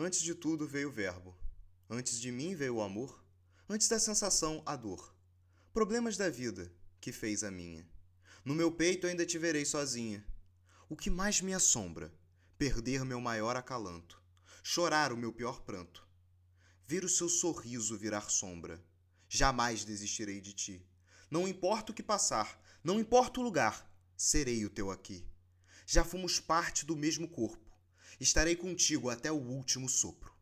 Antes de tudo veio o Verbo. Antes de mim veio o amor. Antes da sensação, a dor. Problemas da vida que fez a minha. No meu peito ainda te verei sozinha. O que mais me assombra? Perder meu maior acalanto. Chorar o meu pior pranto. Ver o seu sorriso virar sombra. Jamais desistirei de ti. Não importa o que passar, não importa o lugar, serei o teu aqui. Já fomos parte do mesmo corpo. Estarei contigo até o último sopro.